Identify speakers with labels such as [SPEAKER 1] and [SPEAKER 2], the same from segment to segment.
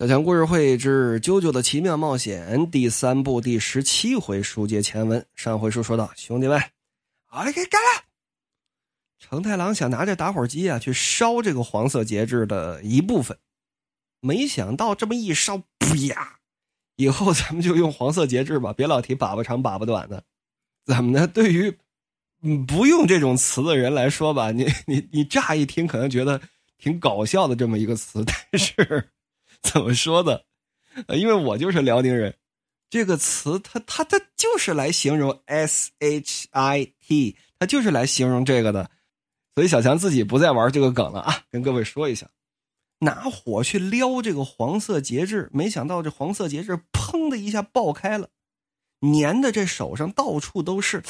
[SPEAKER 1] 小强故事会之《啾啾的奇妙冒险》第三部第十七回书接前文。上回书说到，兄弟们，好嘞，给干了！成太郎想拿着打火机啊去烧这个黄色节制的一部分，没想到这么一烧，啪！以后咱们就用黄色节制吧，别老提粑粑长粑粑短的。怎么呢？对于不用这种词的人来说吧，你你你乍一听可能觉得挺搞笑的这么一个词，但是。怎么说的？呃，因为我就是辽宁人，这个词它它它就是来形容 s h i t，它就是来形容这个的，所以小强自己不再玩这个梗了啊，跟各位说一下，拿火去撩这个黄色节制，没想到这黄色节制砰的一下爆开了，粘的这手上到处都是，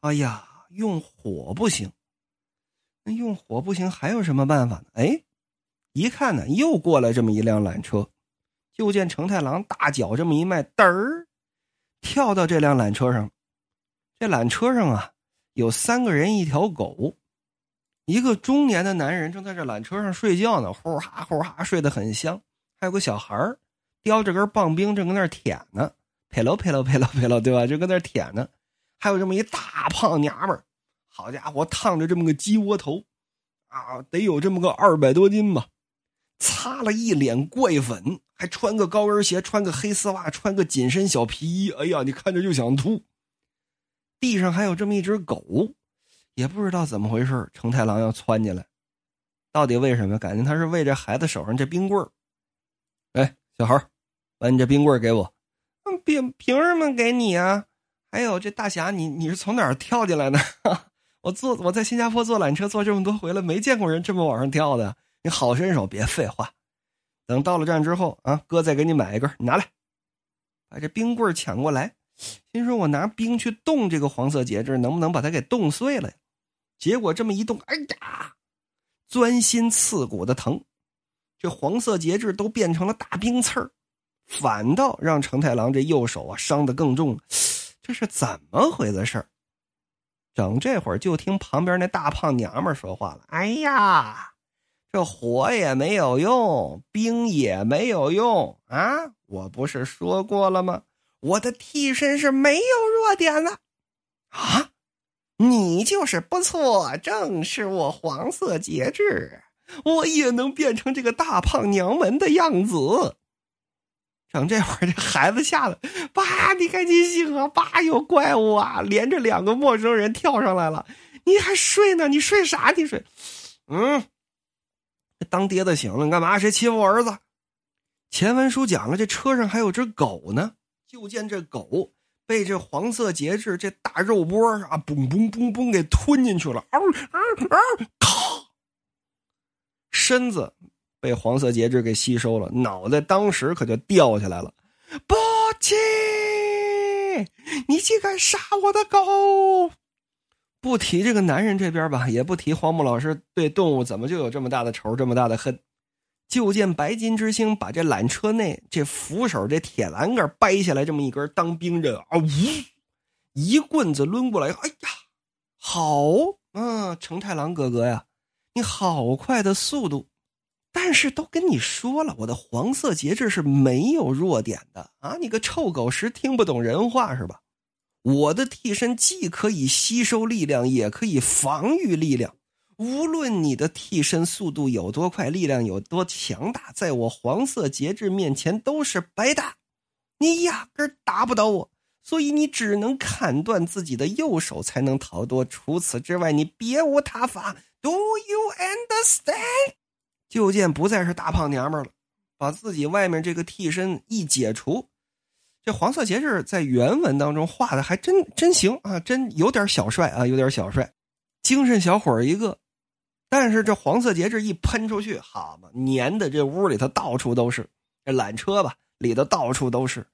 [SPEAKER 1] 哎呀，用火不行，那用火不行，还有什么办法呢？哎。一看呢，又过来这么一辆缆车，就见成太郎大脚这么一迈，嘚儿跳到这辆缆车上。这缆车上啊，有三个人，一条狗，一个中年的男人正在这缆车上睡觉呢，呼哈呼哈睡得很香。还有个小孩叼着根棒冰，正搁那舔呢，呸喽呸喽呸喽呸喽，对吧？就搁那舔呢。还有这么一大胖娘们儿，好家伙，烫着这么个鸡窝头，啊，得有这么个二百多斤吧。擦了一脸怪粉，还穿个高跟鞋，穿个黑丝袜，穿个紧身小皮衣。哎呀，你看着就想吐。地上还有这么一只狗，也不知道怎么回事，成太郎要窜进来，到底为什么？感觉他是为这孩子手上这冰棍儿。哎，小孩把你这冰棍给我。嗯，凭凭什么给你啊？还有这大侠，你你是从哪儿跳进来的？我坐我在新加坡坐缆车坐这么多回了，没见过人这么往上跳的。你好身手，别废话。等到了站之后啊，哥再给你买一根，拿来，把这冰棍抢过来。心说：“我拿冰去冻这个黄色节制，能不能把它给冻碎了呀？”结果这么一冻，哎呀，钻心刺骨的疼，这黄色节制都变成了大冰刺儿，反倒让成太郎这右手啊伤得更重。这是怎么回的事儿？整这会儿就听旁边那大胖娘们说话了：“哎呀！”这火也没有用，冰也没有用啊！我不是说过了吗？我的替身是没有弱点的啊！你就是不错，正是我黄色节制，我也能变成这个大胖娘们的样子。整这会儿，这孩子吓得，爸，你赶紧醒啊！爸，有怪物啊！连着两个陌生人跳上来了，你还睡呢？你睡啥？你睡？嗯。当爹的醒了，你干嘛？谁欺负我儿子？前文书讲了，这车上还有只狗呢。就见这狗被这黄色节制这大肉波啊，嘣嘣嘣嘣给吞进去了。啊啊啊！咔，身子被黄色节制给吸收了，脑袋当时可就掉下来了。不气！你竟敢杀我的狗！不提这个男人这边吧，也不提荒木老师对动物怎么就有这么大的仇，这么大的恨。就见白金之星把这缆车内这扶手这铁栏杆掰下来，这么一根当兵刃啊，呜，一棍子抡过来。哎呀，好啊，成太郎哥哥呀，你好快的速度！但是都跟你说了，我的黄色节制是没有弱点的啊！你个臭狗屎，听不懂人话是吧？我的替身既可以吸收力量，也可以防御力量。无论你的替身速度有多快，力量有多强大，在我黄色节制面前都是白搭。你压根打不倒我，所以你只能砍断自己的右手才能逃脱。除此之外，你别无他法。Do you understand？就见不再是大胖娘们了，把自己外面这个替身一解除。这黄色节制在原文当中画的还真真行啊，真有点小帅啊，有点小帅，精神小伙一个。但是这黄色节制一喷出去，好嘛，粘的这屋里头到处都是。这缆车吧，里头到处都是。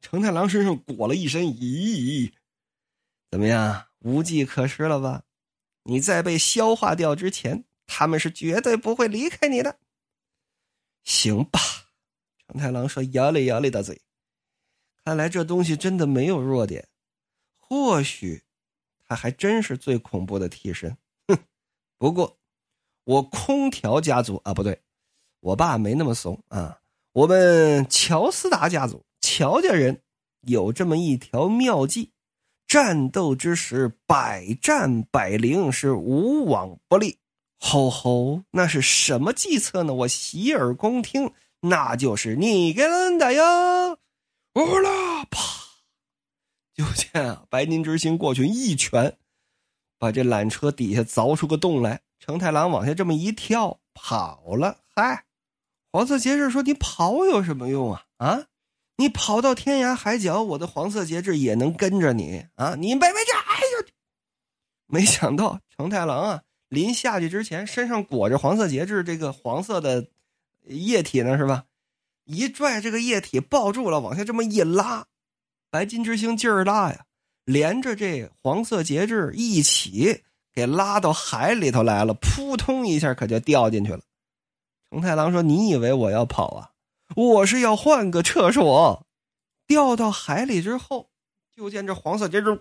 [SPEAKER 1] 成太郎身上裹了一身，咦，怎么样，无计可施了吧？你在被消化掉之前，他们是绝对不会离开你的。行吧，成太郎说，摇了摇了的嘴。看来这东西真的没有弱点，或许他还真是最恐怖的替身。哼，不过我空调家族啊，不对，我爸没那么怂啊。我们乔斯达家族乔家人有这么一条妙计：战斗之时百战百灵，是无往不利。吼吼，那是什么计策呢？我洗耳恭听，那就是你给人的哟！呼啦啪，就见啊，白金之星过去一拳，把这缆车底下凿出个洞来。成太郎往下这么一跳，跑了。嗨。黄色节制说：“你跑有什么用啊？啊，你跑到天涯海角，我的黄色节制也能跟着你啊！你别别这，哎呦！没想到成太郎啊，临下去之前身上裹着黄色节制这个黄色的液体呢，是吧？一拽这个液体抱住了，往下这么一拉，白金之星劲儿大呀，连着这黄色节制一起给拉到海里头来了，扑通一下可就掉进去了。”承太郎说：“你以为我要跑啊？我是要换个厕所。掉到海里之后，就见这黄色节制，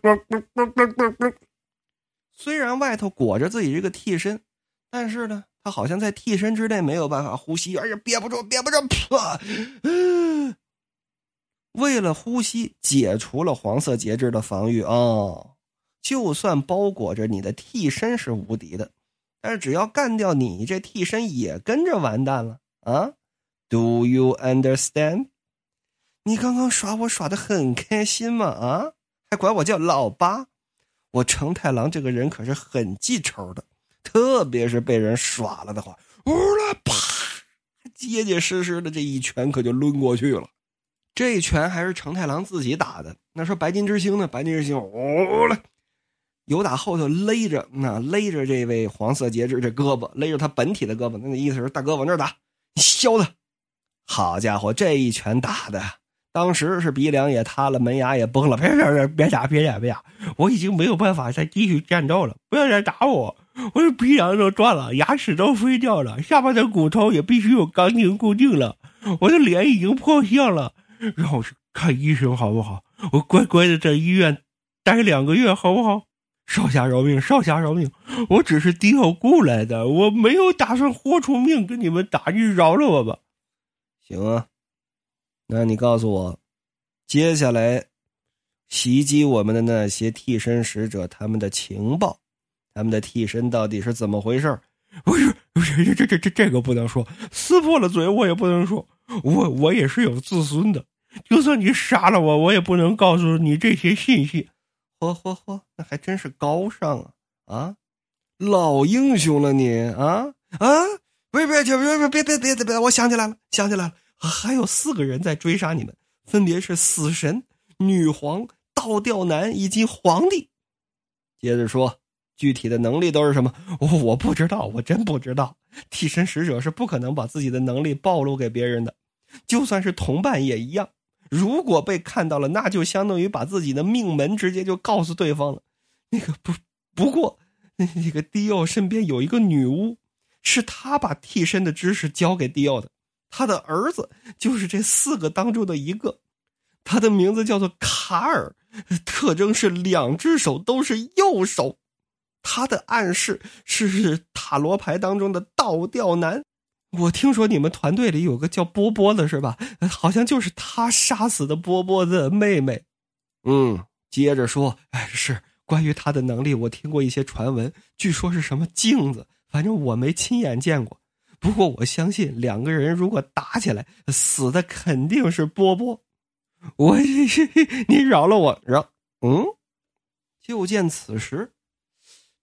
[SPEAKER 1] 虽然外头裹着自己这个替身，但是呢，他好像在替身之内没有办法呼吸，而且憋不住，憋不住，噗！为了呼吸，解除了黄色节制的防御哦。就算包裹着你的替身是无敌的。”但是只要干掉你，这替身也跟着完蛋了啊！Do you understand？你刚刚耍我耍的很开心吗？啊，还管我叫老八？我成太郎这个人可是很记仇的，特别是被人耍了的话，呜啦啪，结结实实的这一拳可就抡过去了。这一拳还是成太郎自己打的。那说白金之星呢？白金之星，呜啦。有打后头勒着，那勒着这位黄色节制这胳膊，勒着他本体的胳膊，那那意思是大哥往这打，你削他！好家伙，这一拳打的，当时是鼻梁也塌了，门牙也崩了。别别别别打，别打，别打！我已经没有办法再继续战斗了，不要再打我！我的鼻梁都断了，牙齿都飞掉了，下巴的骨头也必须有钢筋固定了，我的脸已经破相了，让我去看医生好不好？我乖乖的在医院待两个月好不好？少侠饶命，少侠饶命！我只是低头雇来的，我没有打算豁出命跟你们打，你饶了我吧。行啊，那你告诉我，接下来袭击我们的那些替身使者，他们的情报，他们的替身到底是怎么回事？不是，不是，这这这这这个不能说，撕破了嘴我也不能说，我我也是有自尊的，就算你杀了我，我也不能告诉你这些信息。嚯嚯嚯，那还真是高尚啊！啊，老英雄了你啊啊！别别别别别别别别别！我想起来了，想起来了，还有四个人在追杀你们，分别是死神、女皇、倒吊男以及皇帝。接着说，具体的能力都是什么？我我不知道，我真不知道。替身使者是不可能把自己的能力暴露给别人的，就算是同伴也一样。如果被看到了，那就相当于把自己的命门直接就告诉对方了。那个不不过，那个迪奥身边有一个女巫，是他把替身的知识教给迪奥的。他的儿子就是这四个当中的一个，他的名字叫做卡尔，特征是两只手都是右手。他的暗示是塔罗牌当中的倒吊男。我听说你们团队里有个叫波波的，是吧？好像就是他杀死的波波的妹妹。嗯，接着说，哎，是关于他的能力，我听过一些传闻，据说是什么镜子，反正我没亲眼见过。不过我相信，两个人如果打起来，死的肯定是波波。我，你饶了我，饶。嗯。就见此时，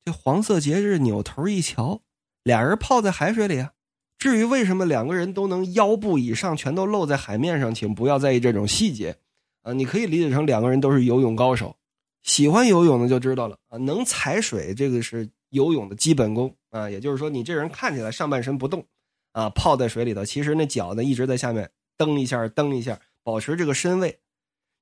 [SPEAKER 1] 这黄色节日扭头一瞧，俩人泡在海水里啊。至于为什么两个人都能腰部以上全都露在海面上，请不要在意这种细节，啊，你可以理解成两个人都是游泳高手，喜欢游泳的就知道了。啊，能踩水这个是游泳的基本功。啊，也就是说你这人看起来上半身不动，啊，泡在水里头，其实那脚呢一直在下面蹬一下蹬一下，保持这个身位，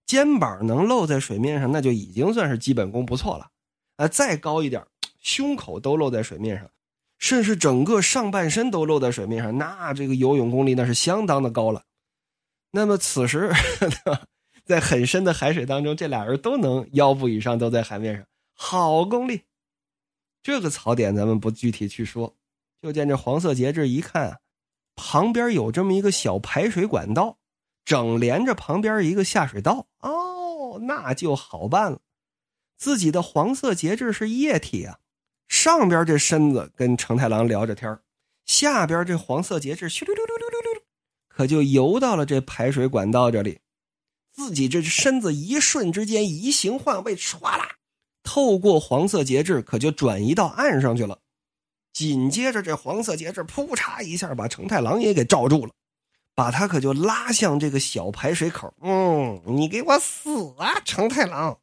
[SPEAKER 1] 肩膀能露在水面上，那就已经算是基本功不错了，啊，再高一点，胸口都露在水面上。甚至整个上半身都露在水面上，那这个游泳功力那是相当的高了。那么此时，在很深的海水当中，这俩人都能腰部以上都在海面上，好功力。这个槽点咱们不具体去说，就见这黄色节制一看，旁边有这么一个小排水管道，整连着旁边一个下水道。哦，那就好办了。自己的黄色节制是液体啊，上边这身子跟成太郎聊着天下边这黄色节制咻溜溜溜溜溜溜，可就游到了这排水管道这里。自己这身子一瞬之间移形换位，唰啦，透过黄色节制，可就转移到岸上去了。紧接着，这黄色节制扑嚓一下把成太郎也给罩住了，把他可就拉向这个小排水口。嗯，你给我死啊，成太郎！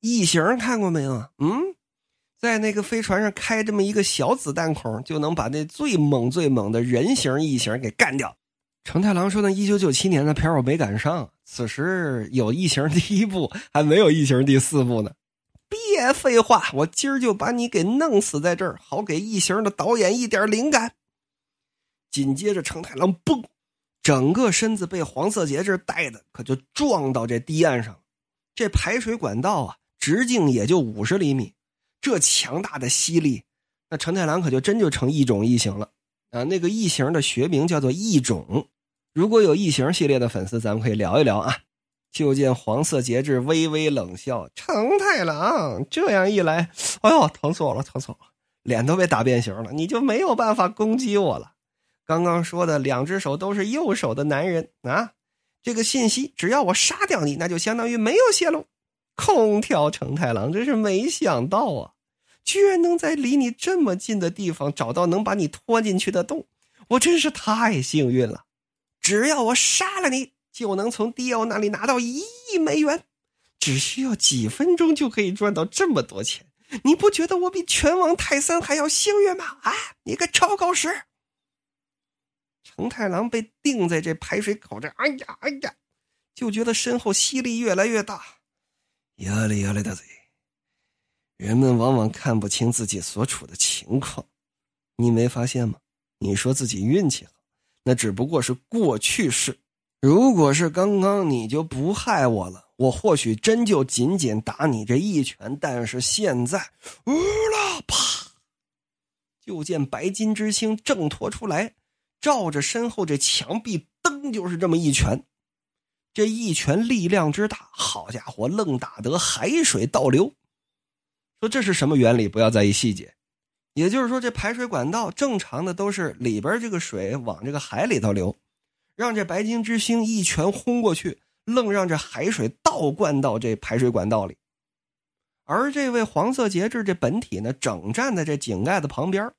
[SPEAKER 1] 异形看过没有？嗯，在那个飞船上开这么一个小子弹孔，就能把那最猛最猛的人形异形给干掉。成太郎说：“那一九九七年的片我没赶上，此时有《异形》第一部，还没有《异形》第四部呢。”别废话，我今儿就把你给弄死在这儿，好给《异形》的导演一点灵感。紧接着，成太郎嘣，整个身子被黄色节制带的，可就撞到这堤岸上了。这排水管道啊，直径也就五十厘米，这强大的吸力，那成太郎可就真就成异种异形了。啊，那个异形的学名叫做异种。如果有异形系列的粉丝，咱们可以聊一聊啊。就见黄色节制微微冷笑：“成太郎，这样一来，哎呦，疼死我了，疼死我了，脸都被打变形了，你就没有办法攻击我了。刚刚说的两只手都是右手的男人啊，这个信息只要我杀掉你，那就相当于没有泄露。空调成太郎真是没想到啊。”居然能在离你这么近的地方找到能把你拖进去的洞，我真是太幸运了！只要我杀了你，就能从迪奥那里拿到一亿美元，只需要几分钟就可以赚到这么多钱。你不觉得我比拳王泰森还要幸运吗？啊，你个超狗屎！成太郎被钉在这排水口这，哎呀哎呀，就觉得身后吸力越来越大，压力压力大嘴。人们往往看不清自己所处的情况，你没发现吗？你说自己运气好，那只不过是过去式。如果是刚刚，你就不害我了，我或许真就仅仅打你这一拳。但是现在，呜啦啪，就见白金之星挣脱出来，照着身后这墙壁，噔，就是这么一拳。这一拳力量之大，好家伙，愣打得海水倒流。说这是什么原理？不要在意细节。也就是说，这排水管道正常的都是里边这个水往这个海里头流，让这白金之星一拳轰过去，愣让这海水倒灌到这排水管道里。而这位黄色节制这本体呢，整站在这井盖子旁边，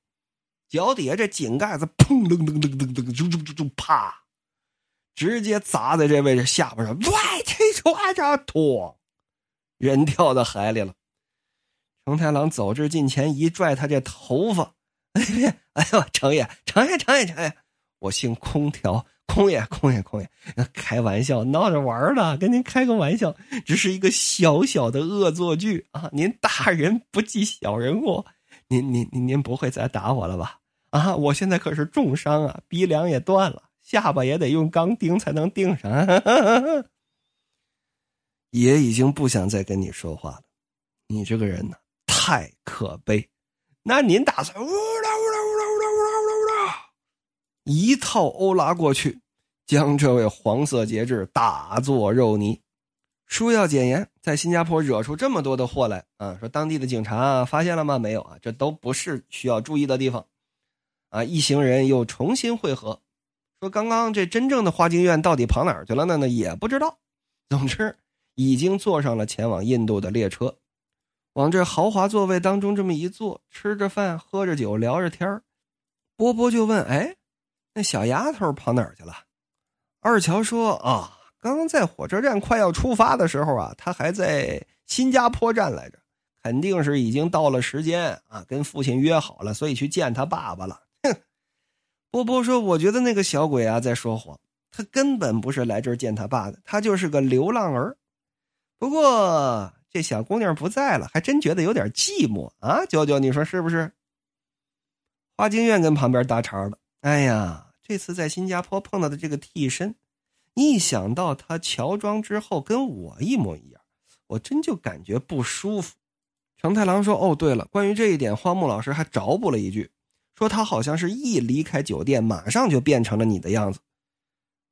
[SPEAKER 1] 脚底下这井盖子砰噔噔噔噔噔，就就就就啪，直接砸在这位置下巴上，喂，这船着拖，人掉到海里了。成太郎走至近前，一拽他这头发，哎别，哎呦，成爷，成爷，成爷，成爷，我姓空调，空爷，空爷，空爷，开玩笑，闹着玩的，跟您开个玩笑，只是一个小小的恶作剧啊！您大人不计小人过，您您您您不会再打我了吧？啊，我现在可是重伤啊，鼻梁也断了，下巴也得用钢钉才能钉上。爷已经不想再跟你说话了，你这个人呢？太可悲，那您打算呜啦呜啦呜啦呜啦呜啦呜啦呜啦，一套欧拉过去，将这位黄色节制打作肉泥。书要简言，在新加坡惹出这么多的祸来啊！说当地的警察发现了吗？没有啊，这都不是需要注意的地方。啊，一行人又重新会合，说刚刚这真正的花京院到底跑哪儿去了呢？那也不知道。总之，已经坐上了前往印度的列车。往这豪华座位当中这么一坐，吃着饭，喝着酒，聊着天波波就问：“哎，那小丫头跑哪儿去了？”二乔说：“啊，刚刚在火车站快要出发的时候啊，她还在新加坡站来着，肯定是已经到了时间啊，跟父亲约好了，所以去见他爸爸了。”波波说：“我觉得那个小鬼啊在说谎，他根本不是来这儿见他爸的，他就是个流浪儿。不过……”这小姑娘不在了，还真觉得有点寂寞啊！娇娇，你说是不是？花京院跟旁边搭茬了。哎呀，这次在新加坡碰到的这个替身，一想到他乔装之后跟我一模一样，我真就感觉不舒服。成太郎说：“哦，对了，关于这一点，荒木老师还找补了一句，说他好像是一离开酒店，马上就变成了你的样子。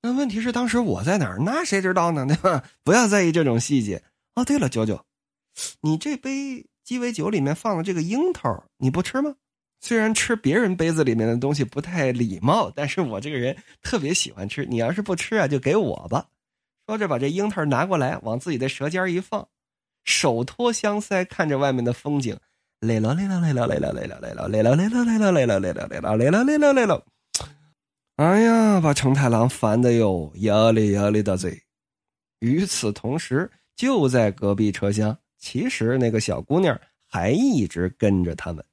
[SPEAKER 1] 那问题是当时我在哪儿？那谁知道呢？对吧？不要在意这种细节。哦，对了，九九，你这杯鸡尾酒里面放了这个樱桃，你不吃吗？虽然吃别人杯子里面的东西不太礼貌，但是我这个人特别喜欢吃。你要是不吃啊，就给我吧。说着，把这樱桃拿过来，往自己的舌尖一放，手托香腮，看着外面的风景。来了来了来了来了来了来了来了来了来了来了来了来了来了来了来了。哎呀，把成太郎烦的哟，压力压力的嘴。与此同时，就在隔壁车厢，其实那个小姑娘还一直跟着他们。